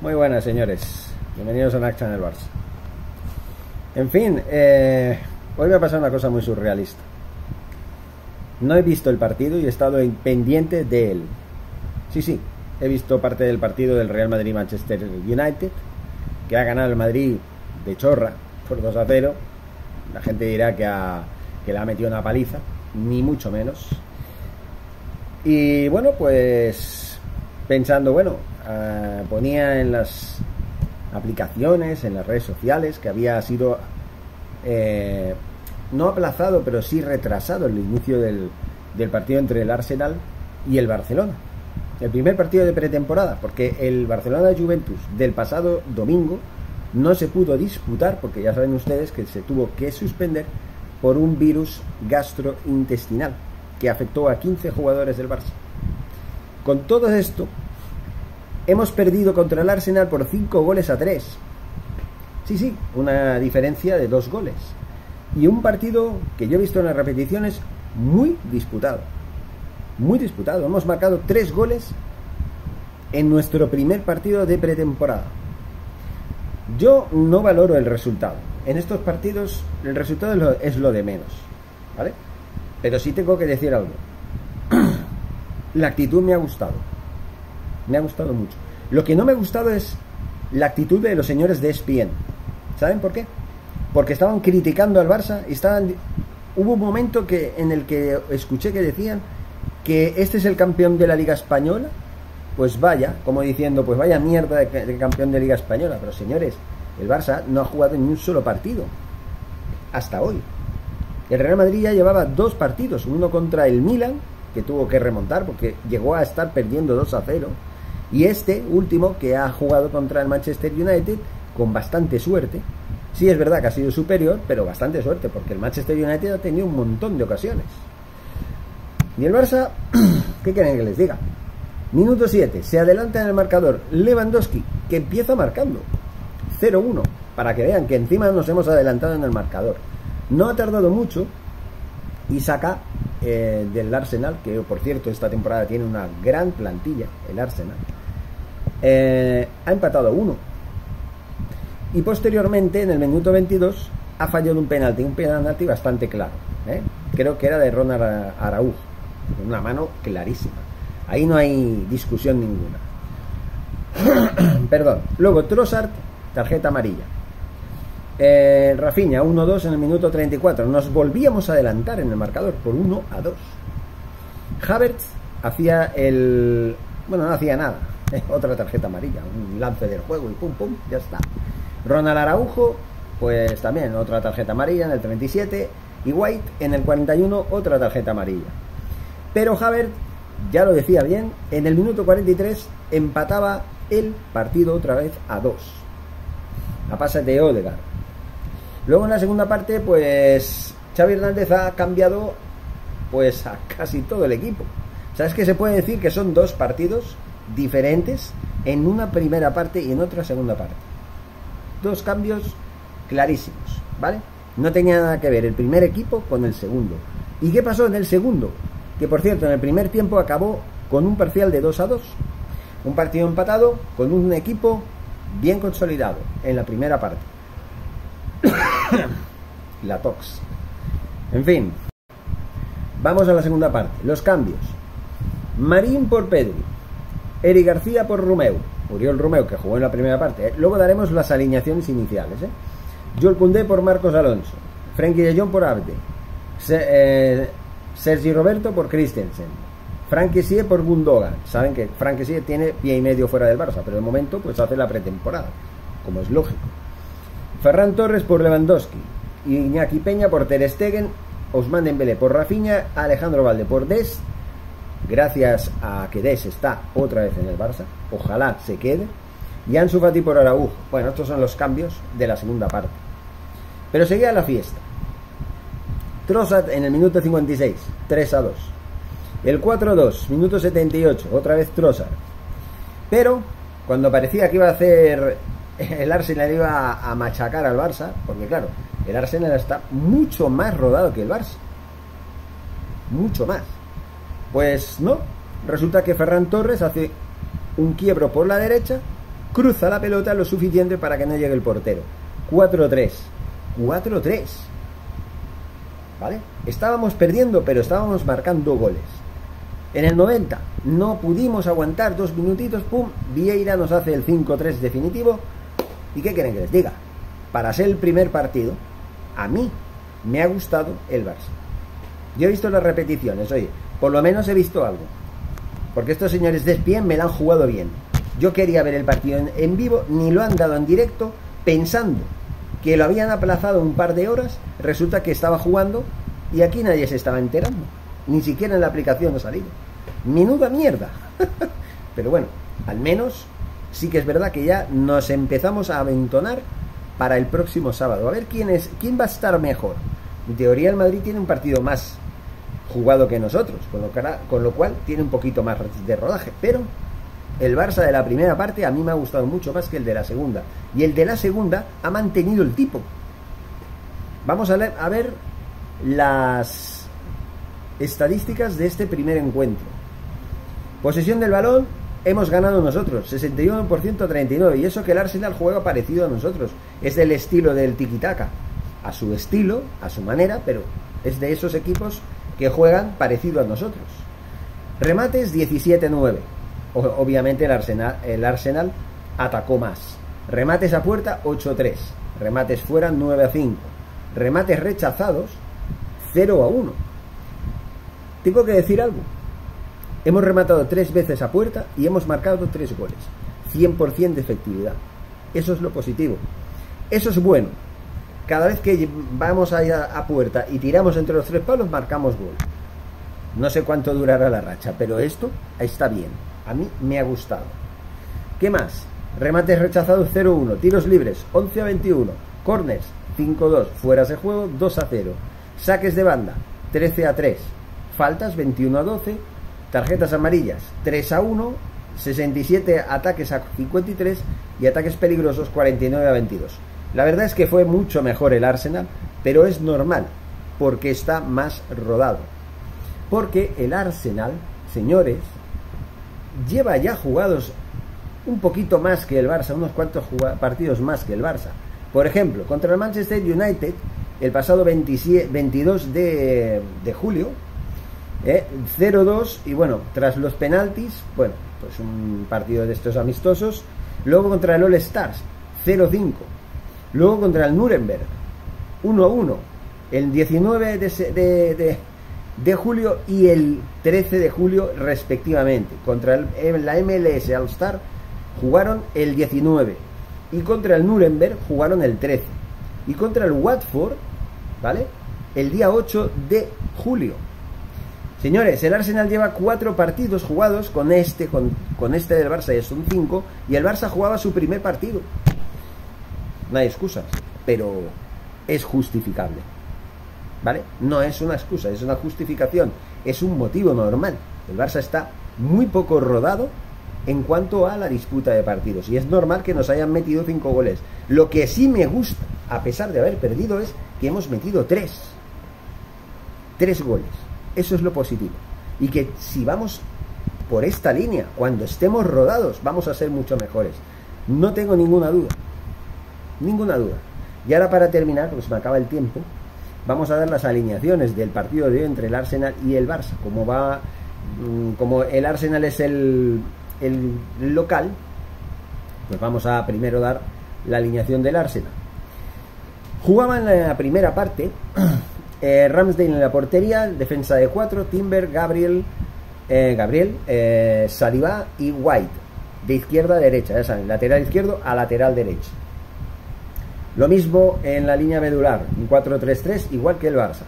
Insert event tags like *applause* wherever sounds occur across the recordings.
Muy buenas, señores. Bienvenidos a Nac Channel Barça. En fin, eh, hoy me ha pasado una cosa muy surrealista. No he visto el partido y he estado pendiente de él. Sí, sí, he visto parte del partido del Real Madrid-Manchester United, que ha ganado el Madrid de chorra por 2 a 0. La gente dirá que, que le ha metido una paliza, ni mucho menos. Y bueno, pues pensando, bueno, ah, ponía en las aplicaciones, en las redes sociales, que había sido eh, no aplazado, pero sí retrasado el inicio del, del partido entre el Arsenal y el Barcelona. El primer partido de pretemporada, porque el Barcelona-Juventus del pasado domingo no se pudo disputar, porque ya saben ustedes que se tuvo que suspender por un virus gastrointestinal que afectó a 15 jugadores del Barça. Con todo esto, hemos perdido contra el Arsenal por 5 goles a 3. Sí, sí, una diferencia de 2 goles. Y un partido que yo he visto en las repeticiones muy disputado. Muy disputado. Hemos marcado 3 goles en nuestro primer partido de pretemporada. Yo no valoro el resultado. En estos partidos el resultado es lo, de menos. ¿Vale? Pero sí tengo que decir algo. *clears throat* la actitud me ha gustado. Me ha gustado mucho. Lo que no me ha gustado es la actitud de los señores de ESPN. ¿Saben por qué? Porque estaban criticando al Barça y estaban... Hubo un momento que, en el que escuché que decían que este es el campeón de la Liga Española. Pues vaya, como diciendo, pues vaya mierda de, de campeón de Liga Española. Pero señores, el Barça no ha jugado ni un solo partido. Hasta hoy. El Real Madrid ya llevaba dos partidos, uno contra el Milan, que tuvo que remontar porque llegó a estar perdiendo 2 a 0, y este último que ha jugado contra el Manchester United con bastante suerte. Sí es verdad que ha sido superior, pero bastante suerte, porque el Manchester United ha tenido un montón de ocasiones. Y el Barça, *clears throat* ¿qué quieren que les diga? Minuto 7, se adelanta en el marcador Lewandowski, que empieza marcando 0-1, para que vean que encima nos hemos adelantado en el marcador. No ha tardado mucho y saca eh, del Arsenal, que por cierto esta temporada tiene una gran plantilla, el Arsenal, eh, ha empatado uno. Y posteriormente, en el minuto 22, ha fallado un penalti, un penalti bastante claro. ¿eh? Creo que era de Ronald Araújo, una mano clarísima. Ahí no hay discusión ninguna. *clears throat* Perdón. Luego Trossard, tarjeta amarilla. Eh, Rafinha 1-2 en el minuto 34. Nos volvíamos a adelantar en el marcador por 1 a 2. Havertz hacía el. Bueno, no hacía nada. *laughs* Otra tarjeta amarilla, un lance del juego y pum pum, ya está. Ronald Araujo, pues también otra tarjeta amarilla en el 37. Y White en el 41, otra tarjeta amarilla. Pero Havertz, ya lo decía bien, en el minuto 43 empataba el partido otra vez a 2. A pase de Odegaard. Luego en la segunda parte, pues Xavi Hernández ha cambiado pues a casi todo el equipo. O sea, es que se puede decir que son dos partidos diferentes en una primera parte y en otra segunda parte. Dos cambios clarísimos, ¿vale? No tenía nada que ver el primer equipo con el segundo. ¿Y qué pasó en el segundo? Que por cierto, en el primer tiempo acabó con un parcial de 2 a 2. Un partido empatado con un equipo bien consolidado en la primera parte. *coughs* la tox. En fin, vamos a la segunda parte. Los cambios. Marín por Pedri. Eri García por Romeo. Uriol Romeo, que jugó en la primera parte. ¿eh? Luego daremos las alineaciones iniciales. ¿eh? Joel Koundé por Marcos Alonso. Frenkie de Jong por Abde. Eh, Sergi Roberto por Christensen. Frank por Gundogan. Saben que Frank tiene pie y medio fuera del Barça, pero de momento pues hace la pretemporada, como es lógico. Ferran Torres por Lewandowski, Iñaki Peña por Ter Stegen, Osman Dembélé por Rafinha, Alejandro Valde por Des. Gracias a que Des está otra vez en el Barça, ojalá se quede. Y Ansu Fati por Araujo. Bueno, estos son los cambios de la segunda parte. Pero seguía la fiesta. Trossard en el minuto 56, 3 a 2. El 4-2, minuto 78, otra vez Trossard. Pero cuando parecía que iba a hacer *laughs* el Arsenal iba a machacar al Barça, porque claro, el Arsenal está mucho más rodado que el Barça. Mucho más. Pues no, resulta que Ferran Torres hace un quiebro por la derecha cruza la pelota lo suficiente para que no llegue el portero. 4-3. 4-3. ¿Vale? Estábamos perdiendo, pero estábamos marcando goles. En el 90 no pudimos aguantar dos minutitos, pum, Vieira nos hace el 5-3 definitivo. ¿Y qué quieren que les diga? Para ser el primer partido, a mí me ha gustado el Barça. Yo he visto las repeticiones, oye, por lo menos he visto algo. Porque estos señores de Spien me la han jugado bien. Yo quería ver el partido en, vivo, ni lo han dado en directo, pensando que lo habían aplazado un par de horas, resulta que estaba jugando y aquí nadie se estaba enterando. Ni siquiera en la aplicación ha salido. Minuda mierda. *laughs* Pero bueno, al menos sí que es verdad que ya nos empezamos a aventonar para el próximo sábado. A ver quién es, quién va a estar mejor. En teoría el Madrid tiene un partido más jugado que nosotros, con lo, con lo cual tiene un poquito más de rodaje, pero el Barça de la primera parte a mí me ha gustado mucho más que el de la segunda. Y el de la segunda ha mantenido el tipo. Vamos a, a ver las estadísticas de este primer encuentro. Posesión del balón, hemos ganado nosotros, 61% a 39. Y eso que el Arsenal juega parecido a nosotros. Es del estilo del tiki-taka. A su estilo, a su manera, pero es de esos equipos que juegan parecido a nosotros. Remates 17-9. Obviamente el Arsenal, el Arsenal atacó más. Remates a puerta 8-3. Remates fuera 9-5. Remates rechazados 0-1. Tengo que decir algo. Hemos rematado tres veces a puerta y hemos marcado tres goles. 100% de efectividad. Eso es lo positivo. Eso es bueno. Cada vez que vamos a, a puerta y tiramos entre los tres palos, marcamos gol. No sé cuánto durará la racha, pero esto está bien. A mí me ha gustado. ¿Qué más? Remates rechazados 0-1. Tiros libres 11 21. Corners 5-2. Fueras de juego 2 0. Saques de banda 13 3. Faltas 21 12 Tarjetas amarillas 3 a 1, 67 ataques a 53 y ataques peligrosos 49 a 22. La verdad es que fue mucho mejor el Arsenal, pero es normal, porque está más rodado. Porque el Arsenal, señores, lleva ya jugados un poquito más que el Barça, unos cuantos partidos más que el Barça. Por ejemplo, contra el Manchester United, el pasado 22 de, de julio, 0-2 ¿eh? y bueno, tras los penaltis, bueno, pues un partido de estos amistosos. Luego contra el All Stars, 0-5. Luego contra el Nuremberg, 1-1. El 19 de, de, julio y el 13 de julio respectivamente. Contra el, la MLS All Star jugaron el 19. Y contra el Nuremberg jugaron el 13. Y contra el Watford, ¿vale? El día 8 de julio. Señores, el Arsenal lleva cuatro partidos jugados con este, con, este del Barça, y son cinco, y el Barça jugaba su primer partido. No hay excusas, pero es justificable. ¿Vale? No es una excusa, es una justificación, es un motivo normal. El Barça está muy poco rodado en cuanto a la disputa de partidos, y es normal que nos hayan metido cinco goles. Lo que sí me gusta, a pesar de haber perdido, es que hemos metido tres. Tres goles. Eso es lo positivo. Y que si vamos por esta línea, cuando estemos rodados, vamos a ser mucho mejores. No tengo ninguna duda. Ninguna duda. Y ahora para terminar, pues me acaba el tiempo, vamos a dar las alineaciones del partido de hoy entre el Arsenal y el Barça. Como va, mm, como el Arsenal es el, el local, pues vamos a primero dar la alineación del Arsenal. Jugaba en la primera parte *clears throat* eh, Ramsdale en la portería, defensa de 4, Timber, Gabriel, eh, Gabriel, eh, Saliba y White. De izquierda a derecha, ya saben, lateral izquierdo a lateral derecho. Lo mismo en la línea medular, un 4-3-3, igual que el Barça.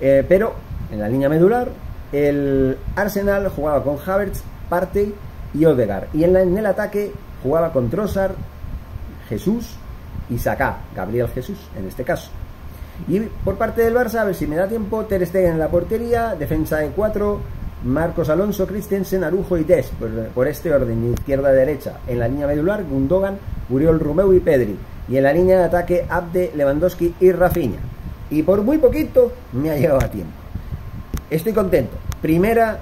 Eh, pero en la línea medular, el Arsenal jugaba con Havertz, Partey y Odegar. Y en, en el ataque jugaba con Trossard, Jesús y Saka, Gabriel Jesús en este caso. Y por parte del Barça, a ver si me da tiempo, Ter Stegen en la portería, defensa de 4, Marcos Alonso, Christensen, Arujo y Des, por, este orden, izquierda a derecha. En la línea medular, Gundogan, Uriol Romeu y Pedri. Y en la línea de ataque, Abde, Lewandowski y Rafinha. Y por muy poquito me ha llegado a tiempo. Estoy contento. Primera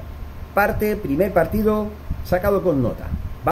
parte, primer partido sacado con nota.